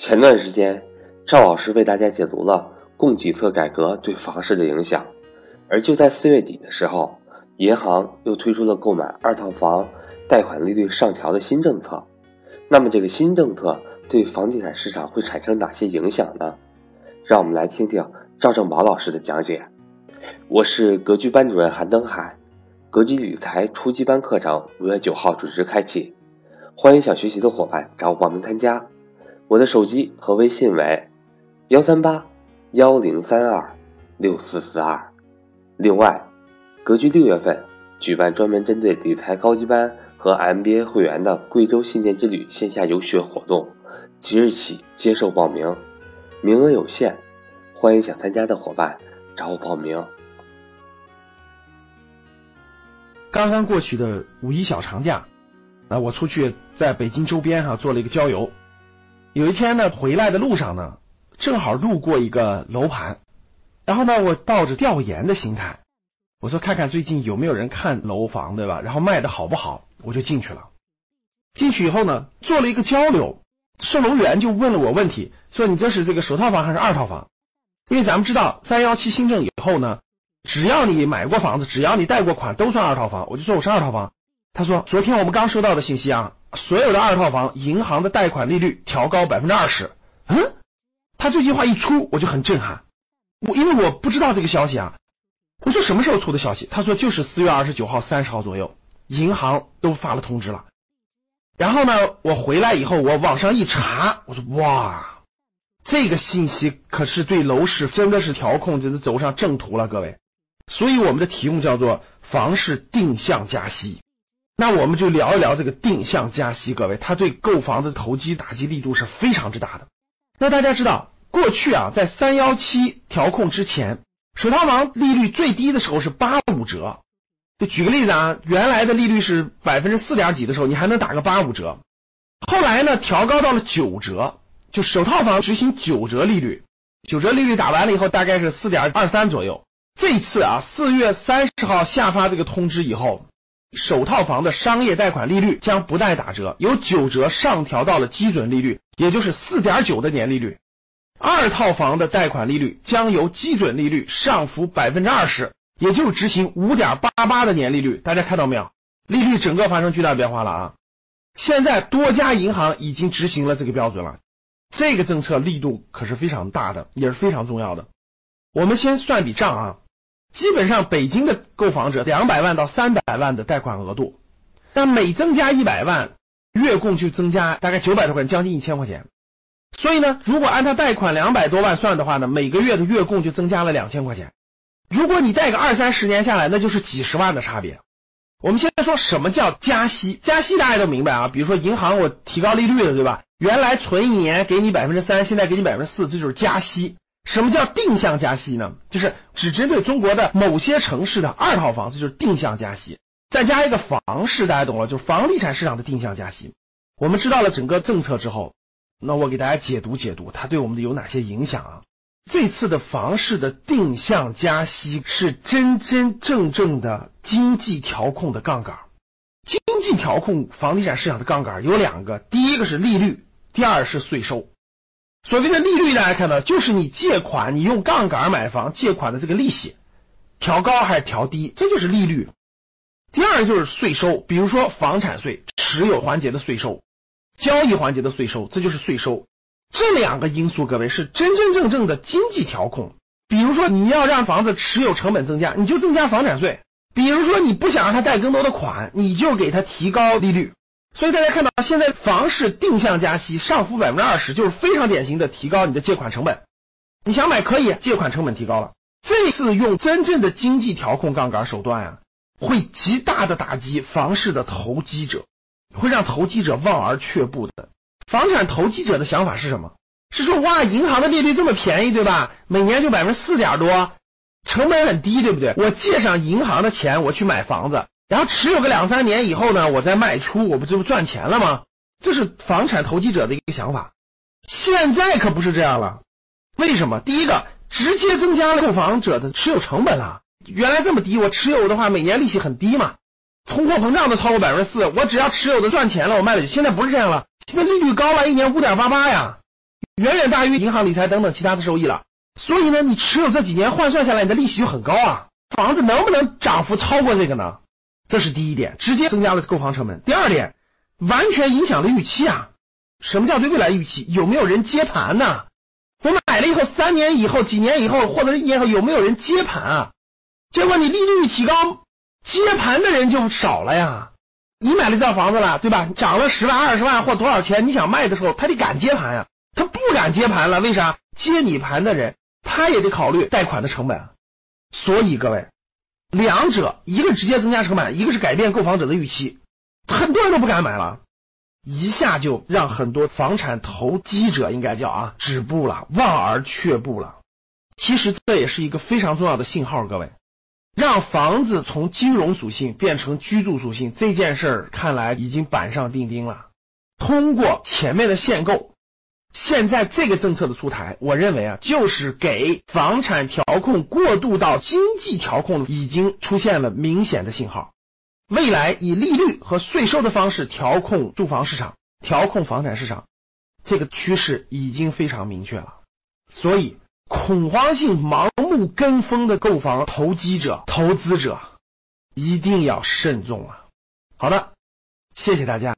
前段时间，赵老师为大家解读了供给侧改革对房市的影响，而就在四月底的时候，银行又推出了购买二套房贷款利率上调的新政策。那么，这个新政策对房地产市场会产生哪些影响呢？让我们来听听赵正宝老师的讲解。我是格局班主任韩登海，格局理财初级班课程五月九号准时开启，欢迎想学习的伙伴找我报名参加。我的手机和微信为幺三八幺零三二六四四二。另外，格局六月份举办专门针对理财高级班和 MBA 会员的贵州信件之旅线下游学活动，即日起接受报名，名额有限，欢迎想参加的伙伴找我报名。刚刚过去的五一小长假，啊，我出去在北京周边哈做了一个郊游。有一天呢，回来的路上呢，正好路过一个楼盘，然后呢，我抱着调研的心态，我说看看最近有没有人看楼房，对吧？然后卖的好不好，我就进去了。进去以后呢，做了一个交流，售楼员就问了我问题，说你这是这个首套房还是二套房？因为咱们知道三幺七新政以后呢，只要你买过房子，只要你贷过款，都算二套房。我就说我是二套房。他说昨天我们刚收到的信息啊。所有的二套房，银行的贷款利率调高百分之二十。嗯，他这句话一出，我就很震撼。我因为我不知道这个消息啊。我说什么时候出的消息？他说就是四月二十九号、三十号左右，银行都发了通知了。然后呢，我回来以后，我网上一查，我说哇，这个信息可是对楼市真的是调控，真是走上正途了，各位。所以我们的题目叫做房市定向加息。那我们就聊一聊这个定向加息，各位，它对购房的投机打击力度是非常之大的。那大家知道，过去啊，在三幺七调控之前，首套房利率最低的时候是八五折。就举个例子啊，原来的利率是百分之四点几的时候，你还能打个八五折。后来呢，调高到了九折，就首套房执行九折利率。九折利率打完了以后，大概是四点二三左右。这次啊，四月三十号下发这个通知以后。首套房的商业贷款利率将不再打折，由九折上调到了基准利率，也就是四点九的年利率。二套房的贷款利率将由基准利率上浮百分之二十，也就是执行五点八八的年利率。大家看到没有？利率整个发生巨大变化了啊！现在多家银行已经执行了这个标准了，这个政策力度可是非常大的，也是非常重要的。我们先算笔账啊。基本上，北京的购房者两百万到三百万的贷款额度，但每增加一百万，月供就增加大概九百多块钱，将近一千块钱。所以呢，如果按他贷款两百多万算的话呢，每个月的月供就增加了两千块钱。如果你贷个二三十年下来，那就是几十万的差别。我们现在说什么叫加息？加息大家都明白啊，比如说银行我提高利率了，对吧？原来存一年给你百分之三，现在给你百分之四，这就是加息。什么叫定向加息呢？就是只针对中国的某些城市的二套房子，就是定向加息。再加一个房市，大家懂了，就是房地产市场的定向加息。我们知道了整个政策之后，那我给大家解读解读，它对我们的有哪些影响啊？这次的房市的定向加息是真真正正的经济调控的杠杆。经济调控房地产市场的杠杆有两个，第一个是利率，第二是税收。所谓的利率，大家看到，就是你借款，你用杠杆买房借款的这个利息，调高还是调低，这就是利率。第二就是税收，比如说房产税、持有环节的税收、交易环节的税收，这就是税收。这两个因素，各位是真真正正的经济调控。比如说你要让房子持有成本增加，你就增加房产税；比如说你不想让他贷更多的款，你就给他提高利率。所以大家看到，现在房市定向加息，上浮百分之二十，就是非常典型的提高你的借款成本。你想买可以，借款成本提高了。这次用真正的经济调控杠杆手段啊，会极大的打击房市的投机者，会让投机者望而却步的。房产投机者的想法是什么？是说哇，银行的利率这么便宜，对吧？每年就百分之四点多，成本很低，对不对？我借上银行的钱，我去买房子。然后持有个两三年以后呢，我再卖出，我不就赚钱了吗？这是房产投机者的一个想法。现在可不是这样了。为什么？第一个，直接增加了购房者的持有成本了。原来这么低，我持有的话每年利息很低嘛，通货膨胀都超过百分之四，我只要持有的赚钱了，我卖了就。现在不是这样了，现在利率高了，一年五点八八呀。远远大于银行理财等等其他的收益了。所以呢，你持有这几年换算下来，你的利息就很高啊。房子能不能涨幅超过这个呢？这是第一点，直接增加了购房成本。第二点，完全影响了预期啊。什么叫对未来预期？有没有人接盘呢？我买了以后，三年以后、几年以后，或者一年后，有没有人接盘啊？结果你利率一提高，接盘的人就少了呀。你买了这套房子了，对吧？涨了十万、二十万或多少钱？你想卖的时候，他得敢接盘呀。他不敢接盘了，为啥？接你盘的人，他也得考虑贷款的成本。所以各位，两者一个直接增加成本，一个是改变购房者的预期，很多人都不敢买了。一下就让很多房产投机者应该叫啊止步了，望而却步了。其实这也是一个非常重要的信号，各位，让房子从金融属性变成居住属性这件事儿，看来已经板上钉钉了。通过前面的限购，现在这个政策的出台，我认为啊，就是给房产调控过渡到经济调控已经出现了明显的信号。未来以利率和税收的方式调控住房市场，调控房产市场，这个趋势已经非常明确了。所以，恐慌性盲目跟风的购房投机者、投资者，一定要慎重啊！好的，谢谢大家。